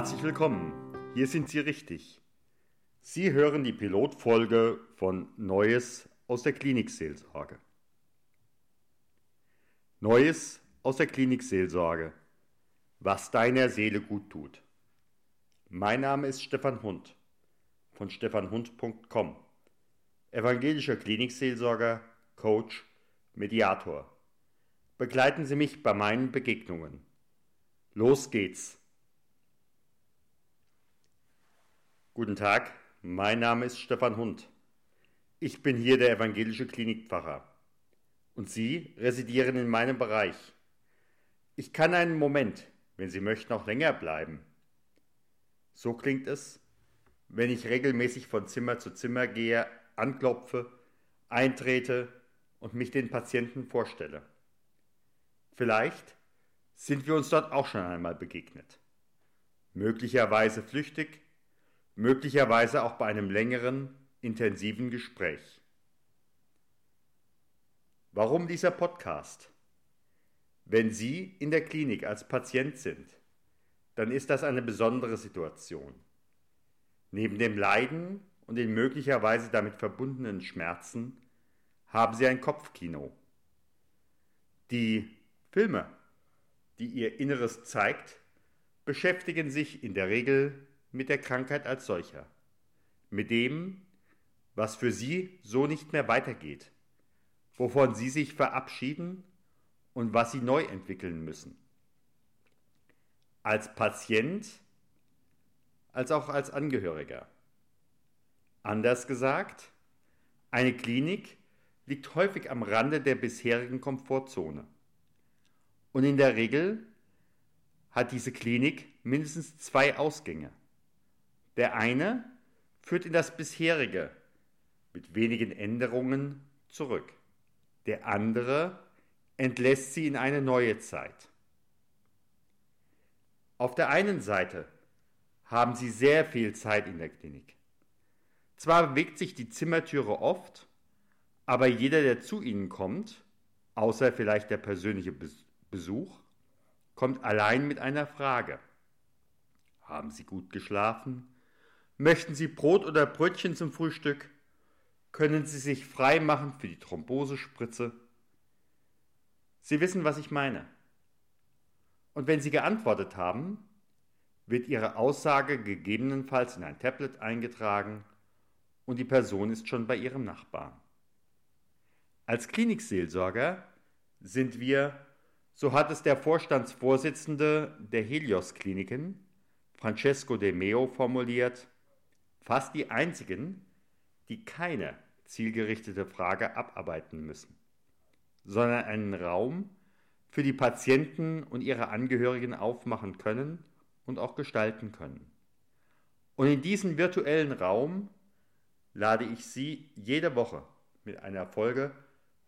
Herzlich willkommen. Hier sind Sie richtig. Sie hören die Pilotfolge von Neues aus der Klinikseelsorge. Neues aus der Klinikseelsorge. Was deiner Seele gut tut. Mein Name ist Stefan Hund von stefanhund.com. Evangelischer Klinikseelsorger, Coach, Mediator. Begleiten Sie mich bei meinen Begegnungen. Los geht's. Guten Tag, mein Name ist Stefan Hund. Ich bin hier der evangelische Klinikpfarrer. Und Sie residieren in meinem Bereich. Ich kann einen Moment, wenn Sie möchten, auch länger bleiben. So klingt es, wenn ich regelmäßig von Zimmer zu Zimmer gehe, anklopfe, eintrete und mich den Patienten vorstelle. Vielleicht sind wir uns dort auch schon einmal begegnet. Möglicherweise flüchtig, möglicherweise auch bei einem längeren, intensiven Gespräch. Warum dieser Podcast? Wenn Sie in der Klinik als Patient sind, dann ist das eine besondere Situation. Neben dem Leiden und den möglicherweise damit verbundenen Schmerzen haben Sie ein Kopfkino. Die Filme, die Ihr Inneres zeigt, beschäftigen sich in der Regel mit der Krankheit als solcher, mit dem, was für sie so nicht mehr weitergeht, wovon sie sich verabschieden und was sie neu entwickeln müssen. Als Patient als auch als Angehöriger. Anders gesagt, eine Klinik liegt häufig am Rande der bisherigen Komfortzone. Und in der Regel hat diese Klinik mindestens zwei Ausgänge. Der eine führt in das bisherige mit wenigen Änderungen zurück. Der andere entlässt sie in eine neue Zeit. Auf der einen Seite haben sie sehr viel Zeit in der Klinik. Zwar bewegt sich die Zimmertüre oft, aber jeder, der zu ihnen kommt, außer vielleicht der persönliche Besuch, kommt allein mit einer Frage. Haben Sie gut geschlafen? Möchten Sie Brot oder Brötchen zum Frühstück? Können Sie sich frei machen für die Thrombosespritze? Sie wissen, was ich meine. Und wenn Sie geantwortet haben, wird Ihre Aussage gegebenenfalls in ein Tablet eingetragen und die Person ist schon bei Ihrem Nachbarn. Als Klinikseelsorger sind wir, so hat es der Vorstandsvorsitzende der Helios Kliniken, Francesco De Meo, formuliert, fast die einzigen, die keine zielgerichtete Frage abarbeiten müssen, sondern einen Raum für die Patienten und ihre Angehörigen aufmachen können und auch gestalten können. Und in diesen virtuellen Raum lade ich Sie jede Woche mit einer Folge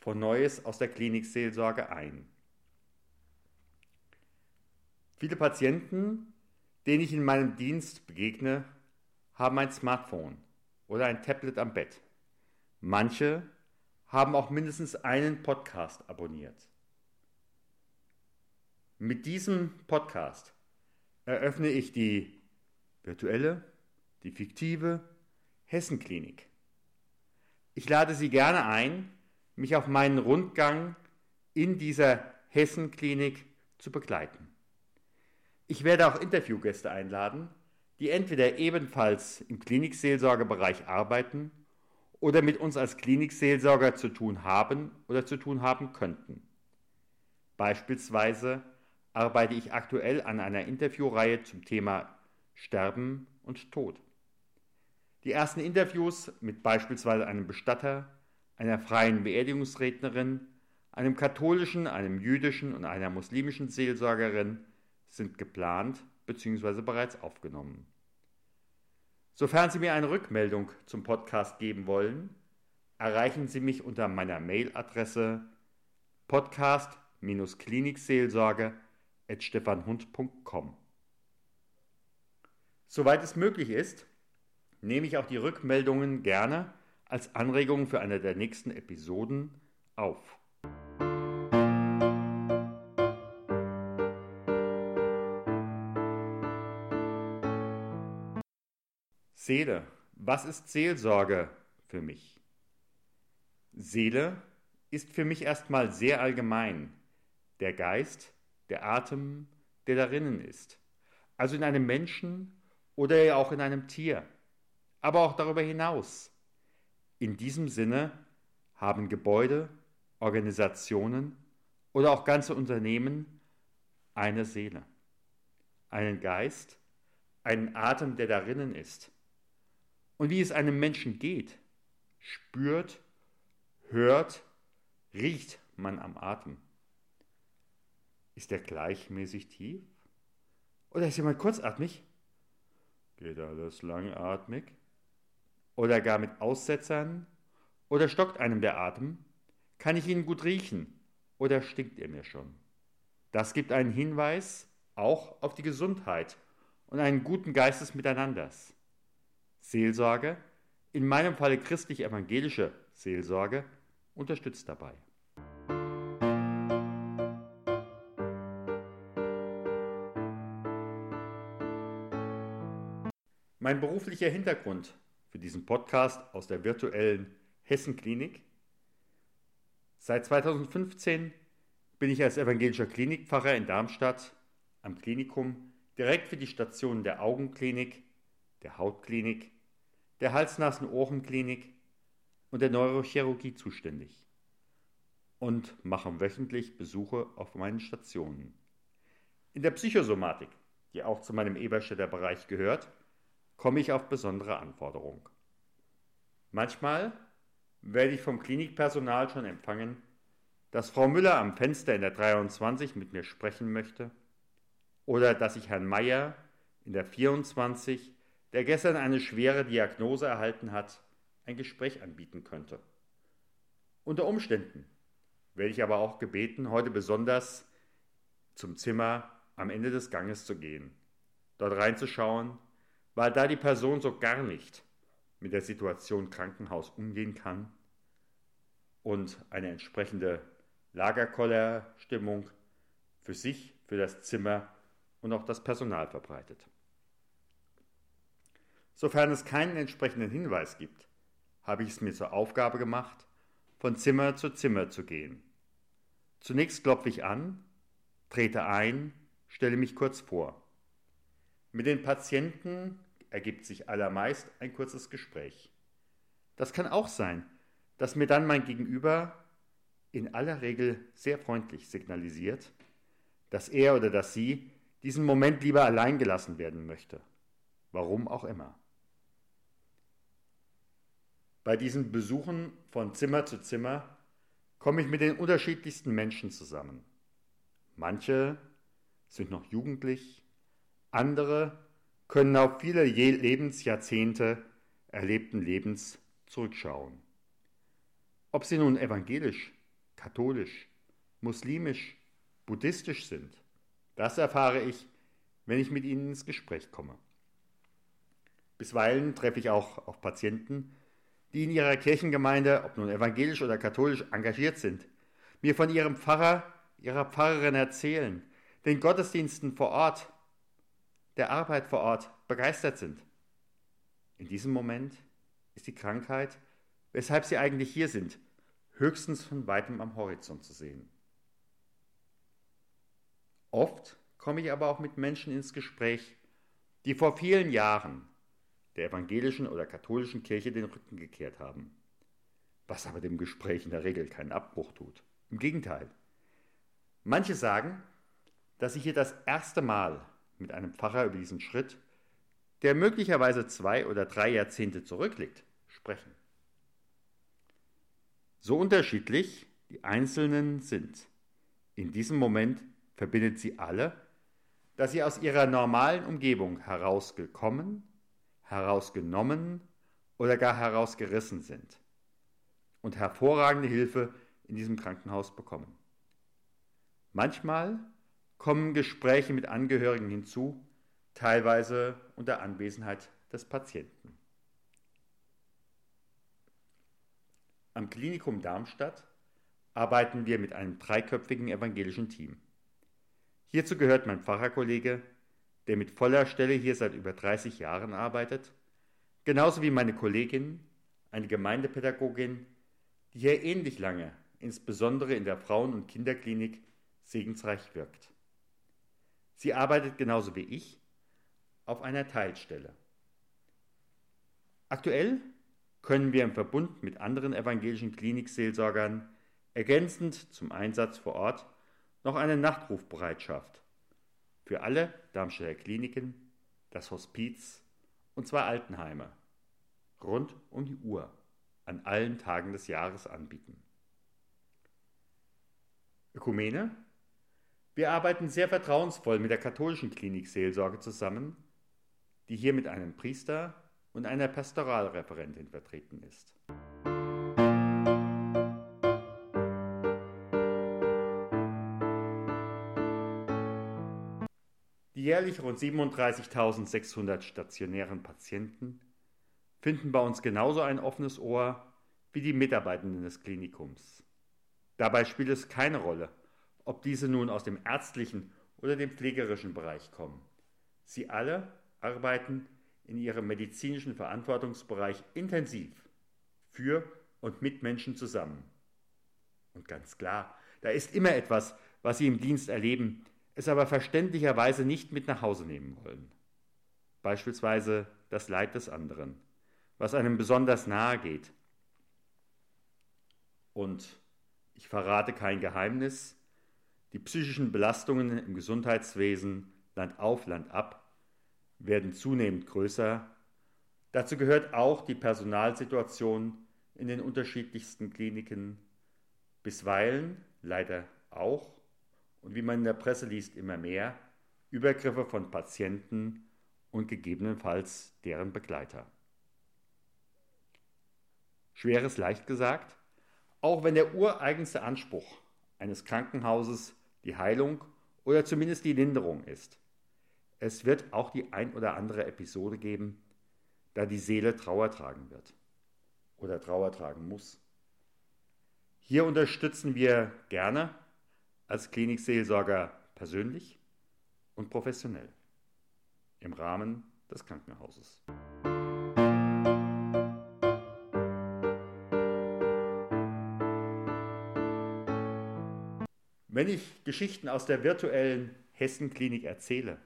von Neues aus der Klinikseelsorge ein. Viele Patienten, denen ich in meinem Dienst begegne, haben ein Smartphone oder ein Tablet am Bett. Manche haben auch mindestens einen Podcast abonniert. Mit diesem Podcast eröffne ich die virtuelle, die fiktive Hessenklinik. Ich lade Sie gerne ein, mich auf meinen Rundgang in dieser Hessenklinik zu begleiten. Ich werde auch Interviewgäste einladen, die entweder ebenfalls im Klinikseelsorgebereich arbeiten oder mit uns als Klinikseelsorger zu tun haben oder zu tun haben könnten. Beispielsweise arbeite ich aktuell an einer Interviewreihe zum Thema Sterben und Tod. Die ersten Interviews mit beispielsweise einem Bestatter, einer freien Beerdigungsrednerin, einem katholischen, einem jüdischen und einer muslimischen Seelsorgerin sind geplant bzw. bereits aufgenommen. Sofern Sie mir eine Rückmeldung zum Podcast geben wollen, erreichen Sie mich unter meiner Mailadresse podcast-klinikseelsorge.stefanhund.com. Soweit es möglich ist, nehme ich auch die Rückmeldungen gerne als Anregung für eine der nächsten Episoden auf. Seele. Was ist Seelsorge für mich? Seele ist für mich erstmal sehr allgemein. Der Geist, der Atem, der darinnen ist. Also in einem Menschen oder ja auch in einem Tier. Aber auch darüber hinaus. In diesem Sinne haben Gebäude, Organisationen oder auch ganze Unternehmen eine Seele, einen Geist, einen Atem, der darinnen ist. Und wie es einem Menschen geht, spürt, hört, riecht man am Atem. Ist er gleichmäßig tief? Oder ist jemand kurzatmig? Geht alles langatmig? Oder gar mit Aussetzern? Oder stockt einem der Atem? Kann ich ihn gut riechen? Oder stinkt er mir schon? Das gibt einen Hinweis auch auf die Gesundheit und einen guten Geist des Miteinanders. Seelsorge, in meinem Falle christlich-evangelische Seelsorge, unterstützt dabei. Mein beruflicher Hintergrund für diesen Podcast aus der virtuellen Hessen-Klinik. Seit 2015 bin ich als evangelischer Klinikpfarrer in Darmstadt am Klinikum direkt für die Stationen der Augenklinik, der Hautklinik, der Hals-Nasen-Ohren-Klinik und der Neurochirurgie zuständig und mache wöchentlich Besuche auf meinen Stationen. In der Psychosomatik, die auch zu meinem Eberstädter Bereich gehört, komme ich auf besondere Anforderungen. Manchmal werde ich vom Klinikpersonal schon empfangen, dass Frau Müller am Fenster in der 23 mit mir sprechen möchte oder dass ich Herrn Meier in der 24, der gestern eine schwere Diagnose erhalten hat, ein Gespräch anbieten könnte. Unter Umständen werde ich aber auch gebeten, heute besonders zum Zimmer am Ende des Ganges zu gehen, dort reinzuschauen weil da die Person so gar nicht mit der Situation Krankenhaus umgehen kann und eine entsprechende Lagerkollerstimmung für sich, für das Zimmer und auch das Personal verbreitet. Sofern es keinen entsprechenden Hinweis gibt, habe ich es mir zur Aufgabe gemacht, von Zimmer zu Zimmer zu gehen. Zunächst klopfe ich an, trete ein, stelle mich kurz vor. Mit den Patienten ergibt sich allermeist ein kurzes Gespräch. Das kann auch sein, dass mir dann mein Gegenüber in aller Regel sehr freundlich signalisiert, dass er oder dass sie diesen Moment lieber allein gelassen werden möchte. Warum auch immer. Bei diesen Besuchen von Zimmer zu Zimmer komme ich mit den unterschiedlichsten Menschen zusammen. Manche sind noch jugendlich, andere können auf viele Lebensjahrzehnte erlebten Lebens zurückschauen. Ob sie nun evangelisch, katholisch, muslimisch, buddhistisch sind, das erfahre ich, wenn ich mit ihnen ins Gespräch komme. Bisweilen treffe ich auch auf Patienten, die in ihrer Kirchengemeinde, ob nun evangelisch oder katholisch, engagiert sind, mir von ihrem Pfarrer, ihrer Pfarrerin erzählen, den Gottesdiensten vor Ort der Arbeit vor Ort begeistert sind. In diesem Moment ist die Krankheit, weshalb sie eigentlich hier sind, höchstens von weitem am Horizont zu sehen. Oft komme ich aber auch mit Menschen ins Gespräch, die vor vielen Jahren der evangelischen oder katholischen Kirche den Rücken gekehrt haben, was aber dem Gespräch in der Regel keinen Abbruch tut. Im Gegenteil. Manche sagen, dass sie hier das erste Mal mit einem Pfarrer über diesen Schritt, der möglicherweise zwei oder drei Jahrzehnte zurückliegt, sprechen. So unterschiedlich die Einzelnen sind, in diesem Moment verbindet sie alle, dass sie aus ihrer normalen Umgebung herausgekommen, herausgenommen oder gar herausgerissen sind und hervorragende Hilfe in diesem Krankenhaus bekommen. Manchmal kommen Gespräche mit Angehörigen hinzu, teilweise unter Anwesenheit des Patienten. Am Klinikum Darmstadt arbeiten wir mit einem dreiköpfigen evangelischen Team. Hierzu gehört mein Pfarrerkollege, der mit voller Stelle hier seit über 30 Jahren arbeitet, genauso wie meine Kollegin, eine Gemeindepädagogin, die hier ähnlich lange, insbesondere in der Frauen- und Kinderklinik, segensreich wirkt. Sie arbeitet genauso wie ich auf einer Teilstelle. Aktuell können wir im Verbund mit anderen evangelischen Klinikseelsorgern ergänzend zum Einsatz vor Ort noch eine Nachtrufbereitschaft für alle Darmstädter Kliniken, das Hospiz und zwei Altenheime rund um die Uhr an allen Tagen des Jahres anbieten. Ökumene? Wir arbeiten sehr vertrauensvoll mit der katholischen Klinikseelsorge zusammen, die hier mit einem Priester und einer Pastoralreferentin vertreten ist. Jährlich rund 37.600 stationären Patienten finden bei uns genauso ein offenes Ohr wie die Mitarbeitenden des Klinikums. Dabei spielt es keine Rolle, ob diese nun aus dem ärztlichen oder dem pflegerischen Bereich kommen. Sie alle arbeiten in ihrem medizinischen Verantwortungsbereich intensiv für und mit Menschen zusammen. Und ganz klar, da ist immer etwas, was sie im Dienst erleben, es aber verständlicherweise nicht mit nach Hause nehmen wollen. Beispielsweise das Leid des anderen, was einem besonders nahe geht. Und ich verrate kein Geheimnis, die psychischen Belastungen im Gesundheitswesen Land auf, Land ab werden zunehmend größer. Dazu gehört auch die Personalsituation in den unterschiedlichsten Kliniken, bisweilen leider auch und wie man in der Presse liest, immer mehr Übergriffe von Patienten und gegebenenfalls deren Begleiter. Schweres leicht gesagt, auch wenn der ureigenste Anspruch eines Krankenhauses die Heilung oder zumindest die Linderung ist. Es wird auch die ein oder andere Episode geben, da die Seele Trauer tragen wird oder Trauer tragen muss. Hier unterstützen wir gerne als Klinikseelsorger persönlich und professionell im Rahmen des Krankenhauses. Wenn ich Geschichten aus der virtuellen Hessen-Klinik erzähle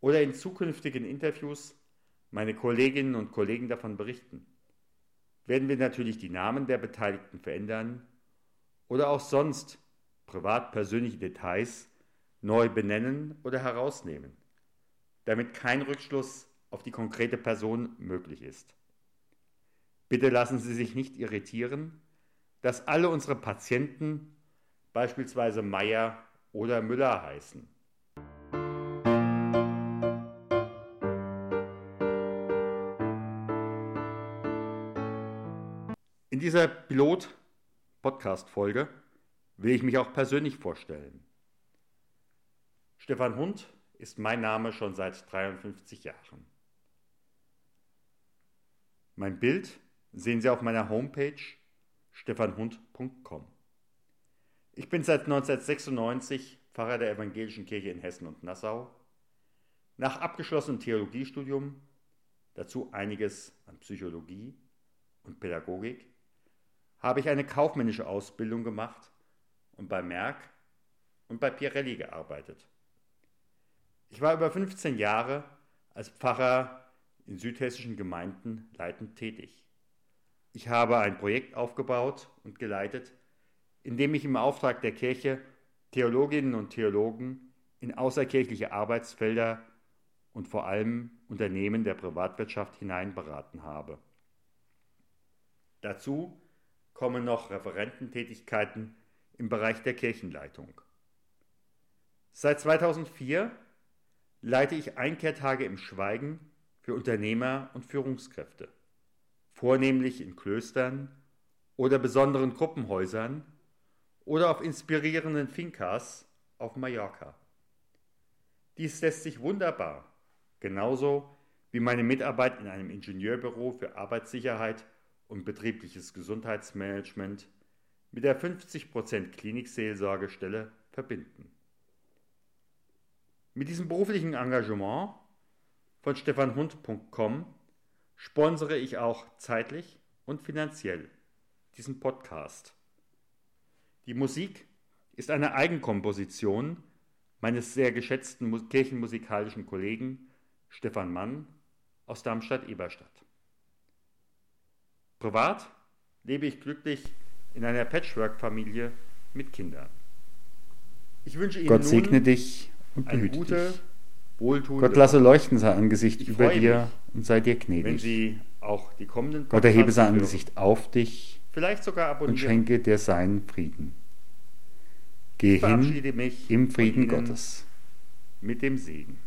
oder in zukünftigen Interviews meine Kolleginnen und Kollegen davon berichten, werden wir natürlich die Namen der Beteiligten verändern oder auch sonst privat-persönliche Details neu benennen oder herausnehmen, damit kein Rückschluss auf die konkrete Person möglich ist. Bitte lassen Sie sich nicht irritieren, dass alle unsere Patienten beispielsweise Meier oder Müller heißen. In dieser Pilot-Podcast-Folge will ich mich auch persönlich vorstellen. Stefan Hund ist mein Name schon seit 53 Jahren. Mein Bild sehen Sie auf meiner Homepage stefanhund.com. Ich bin seit 1996 Pfarrer der Evangelischen Kirche in Hessen und Nassau. Nach abgeschlossenem Theologiestudium, dazu einiges an Psychologie und Pädagogik, habe ich eine kaufmännische Ausbildung gemacht und bei Merck und bei Pirelli gearbeitet. Ich war über 15 Jahre als Pfarrer in südhessischen Gemeinden leitend tätig. Ich habe ein Projekt aufgebaut und geleitet, in dem ich im Auftrag der Kirche Theologinnen und Theologen in außerkirchliche Arbeitsfelder und vor allem Unternehmen der Privatwirtschaft hinein beraten habe. Dazu kommen noch Referententätigkeiten im Bereich der Kirchenleitung. Seit 2004 leite ich Einkehrtage im Schweigen für Unternehmer und Führungskräfte, vornehmlich in Klöstern oder besonderen Gruppenhäusern oder auf inspirierenden Finkas auf Mallorca. Dies lässt sich wunderbar, genauso wie meine Mitarbeit in einem Ingenieurbüro für Arbeitssicherheit und betriebliches Gesundheitsmanagement mit der 50% Klinikseelsorgestelle verbinden. Mit diesem beruflichen Engagement von stefanhund.com sponsere ich auch zeitlich und finanziell diesen Podcast. Die Musik ist eine Eigenkomposition meines sehr geschätzten kirchenmusikalischen Kollegen Stefan Mann aus Darmstadt-Eberstadt. Privat lebe ich glücklich in einer Patchwork-Familie mit Kindern. Ich wünsche Ihnen Gott segne dich und eine gute, dich. Gott lasse leuchten sein Angesicht ich über dir und sei dir gnädig. Wenn Sie auch die kommenden Gott erhebe sein Angesicht auf dich vielleicht sogar abonnieren. und schenke dir seinen Frieden. Geh hin im Frieden Gottes. Mit dem Segen.